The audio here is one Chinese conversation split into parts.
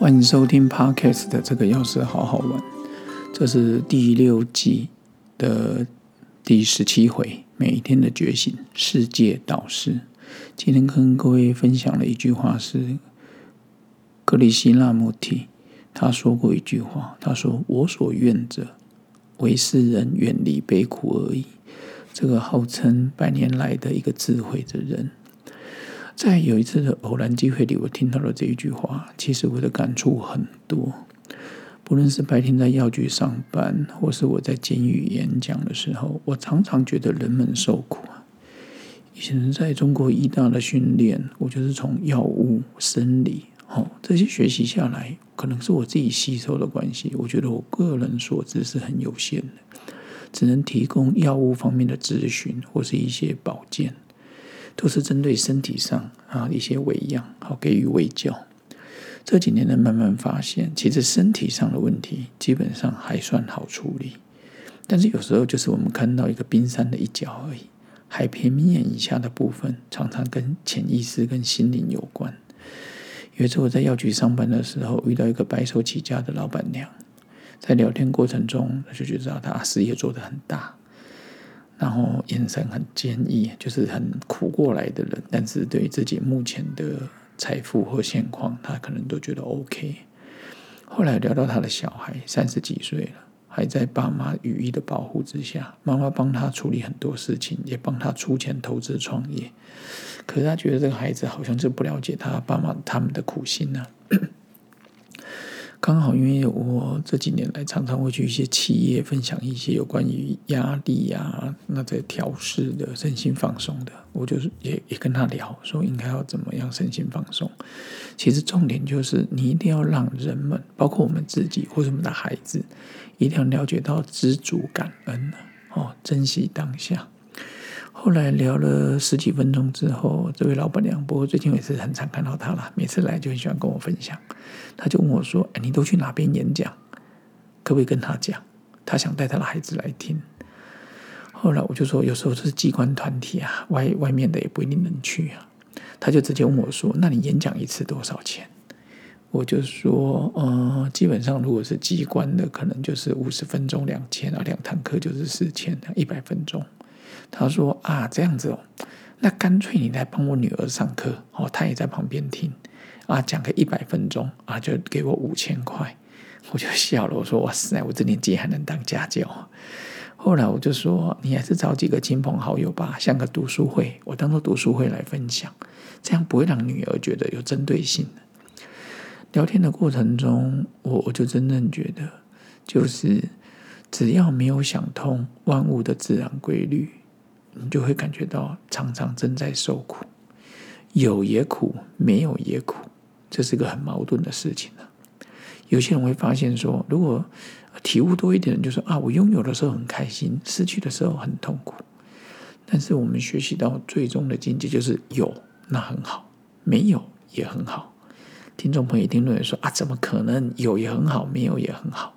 欢迎收听 Podcast 的这个钥匙好好玩，这是第六季的第十七回，每一天的觉醒，世界导师。今天跟各位分享的一句话是克里希那穆提，他说过一句话，他说：“我所愿者，为世人远离悲苦而已。”这个号称百年来的一个智慧的人。在有一次的偶然机会里，我听到了这一句话。其实我的感触很多，不论是白天在药局上班，或是我在监狱演讲的时候，我常常觉得人们受苦。以前在中国医大的训练，我就是从药物、生理，哦这些学习下来，可能是我自己吸收的关系。我觉得我个人所知是很有限的，只能提供药物方面的咨询或是一些保健。都是针对身体上啊一些喂养，好给予喂教。这几年呢，慢慢发现，其实身体上的问题基本上还算好处理，但是有时候就是我们看到一个冰山的一角而已，海平面以下的部分，常常跟潜意识跟心灵有关。有一次我在药局上班的时候，遇到一个白手起家的老板娘，在聊天过程中，就觉得她事业做得很大。然后眼神很坚毅，就是很苦过来的人，但是对自己目前的财富和现况，他可能都觉得 OK。后来聊到他的小孩，三十几岁了，还在爸妈羽翼的保护之下，妈妈帮他处理很多事情，也帮他出钱投资创业。可是他觉得这个孩子好像是不了解他爸妈他们的苦心呢。刚好，因为我这几年来常常会去一些企业分享一些有关于压力呀、那在调试的身心放松的，我就是也也跟他聊，说应该要怎么样身心放松。其实重点就是你一定要让人们，包括我们自己或者我们的孩子，一定要了解到知足感恩哦，珍惜当下。后来聊了十几分钟之后，这位老板娘，不过最近也是很常看到她了，每次来就很喜欢跟我分享。她就问我说：“哎，你都去哪边演讲？可不可以跟她讲？她想带她的孩子来听。”后来我就说：“有时候是机关团体啊，外外面的也不一定能去啊。”他就直接问我说：“那你演讲一次多少钱？”我就说：“呃，基本上如果是机关的，可能就是五十分钟两千啊，两堂课就是四千，一百分钟。”他说：“啊，这样子哦，那干脆你来帮我女儿上课哦，她也在旁边听啊，讲个一百分钟啊，就给我五千块。”我就笑了，我说：“哇塞，我这年纪还能当家教？”后来我就说：“你还是找几个亲朋好友吧，像个读书会，我当做读书会来分享，这样不会让女儿觉得有针对性。”聊天的过程中，我我就真正觉得，就是只要没有想通万物的自然规律。你就会感觉到常常正在受苦，有也苦，没有也苦，这是个很矛盾的事情呢。有些人会发现说，如果体悟多一点，就说啊，我拥有的时候很开心，失去的时候很痛苦。但是我们学习到最终的境界就是有，那很好；没有也很好。听众朋友一定认为说啊，怎么可能有也很好，没有也很好？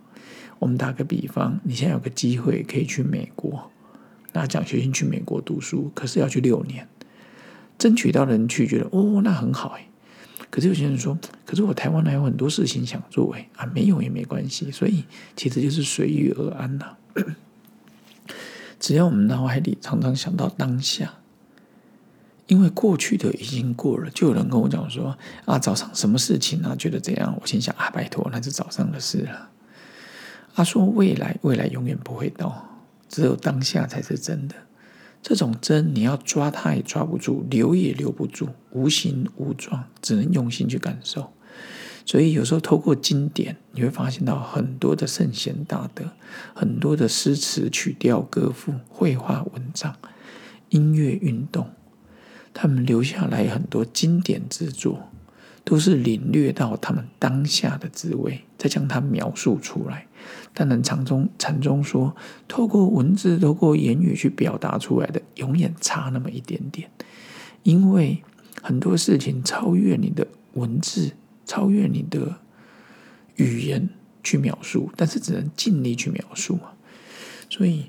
我们打个比方，你现在有个机会可以去美国。那奖学金去美国读书，可是要去六年，争取到人去，觉得哦，那很好哎。可是有些人说，可是我台湾还有很多事情想做哎啊，没有也没关系，所以其实就是随遇而安呐。只要我们脑海里常常想到当下，因为过去的已经过了，就有人跟我讲说啊，早上什么事情啊，觉得怎样？我心想啊，拜托，那是早上的事了。他说未来，未来永远不会到。只有当下才是真的，这种真你要抓它也抓不住，留也留不住，无形无状，只能用心去感受。所以有时候透过经典，你会发现到很多的圣贤大德，很多的诗词曲调歌赋、绘画文章、音乐运动，他们留下来很多经典之作。都是领略到他们当下的滋味，再将它描述出来。但能禅中禅中说，透过文字、透过言语去表达出来的，永远差那么一点点。因为很多事情超越你的文字，超越你的语言去描述，但是只能尽力去描述嘛。所以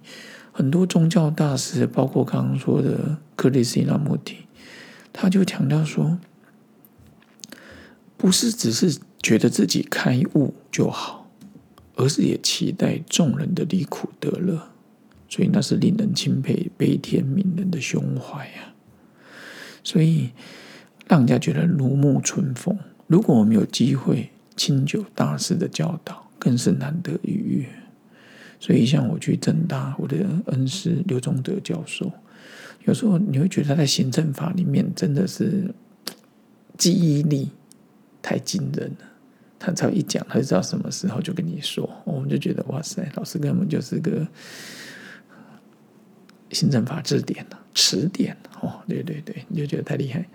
很多宗教大师，包括刚刚说的克里斯纳穆提，他就强调说。不是只是觉得自己开悟就好，而是也期待众人的离苦得乐，所以那是令人钦佩、悲天悯人的胸怀呀。所以让人家觉得如沐春风。如果我们有机会清酒大师的教导，更是难得一遇。所以，像我去正大，我的恩师刘忠德教授，有时候你会觉得他在行政法里面真的是记忆力太惊人了。他只要一讲，他就知道什么时候就跟你说，我们就觉得哇塞，老师根本就是个行政法字典呐，词典哦，对对对，你就觉得太厉害。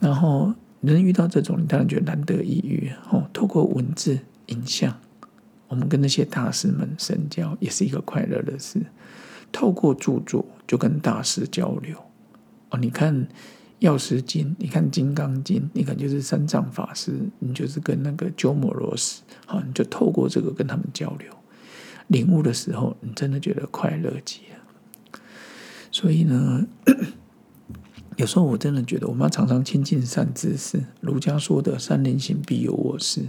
然后能遇到这种，你当然觉得难得一遇哦。透过文字、影像。我们跟那些大师们深交，也是一个快乐的事。透过著作，就跟大师交流。哦，你看《药师经》，你看《金刚经》，你看就是三藏法师，你就是跟那个鸠摩罗什，好，你就透过这个跟他们交流，领悟的时候，你真的觉得快乐极了。所以呢，有时候我真的觉得，我们要常常亲近善知识。儒家说的“三人行，必有我师”。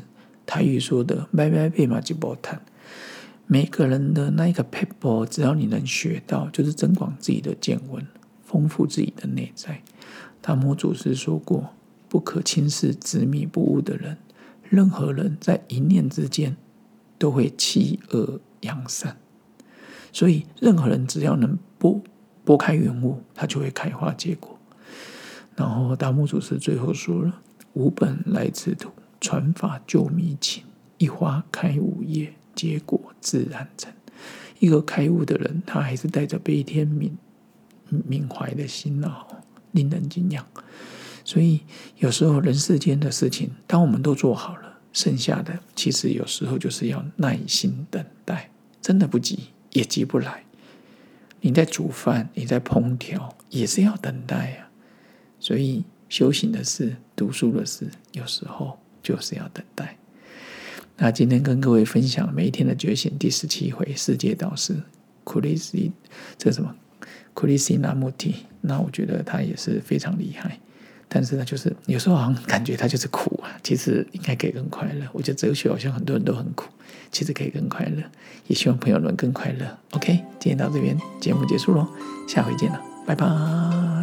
台语说的“拜拜配马吉波谈”，每个人的那一个 paper，只要你能学到，就是增广自己的见闻，丰富自己的内在。大摩祖师说过：“不可轻视执迷不悟的人，任何人在一念之间都会弃恶扬善。”所以，任何人只要能拨拨开云雾，他就会开花结果。然后，大摩祖师最后说了：“无本来此土。”传法救迷情，一花开五叶，结果自然成。一个开悟的人，他还是带着悲天悯悯怀的心呐，令人敬仰。所以有时候人世间的事情，当我们都做好了，剩下的其实有时候就是要耐心等待。真的不急，也急不来。你在煮饭，你在烹调，也是要等待呀。所以修行的事，读书的事，有时候。就是要等待。那今天跟各位分享每一天的觉醒第十七回世界导师库里斯，这什么库里斯纳穆提？那我觉得他也是非常厉害，但是呢，就是有时候好像感觉他就是苦啊，其实应该可以更快乐。我觉得哲学好像很多人都很苦，其实可以更快乐。也希望朋友们更快乐。OK，今天到这边节目结束喽，下回见了，拜拜。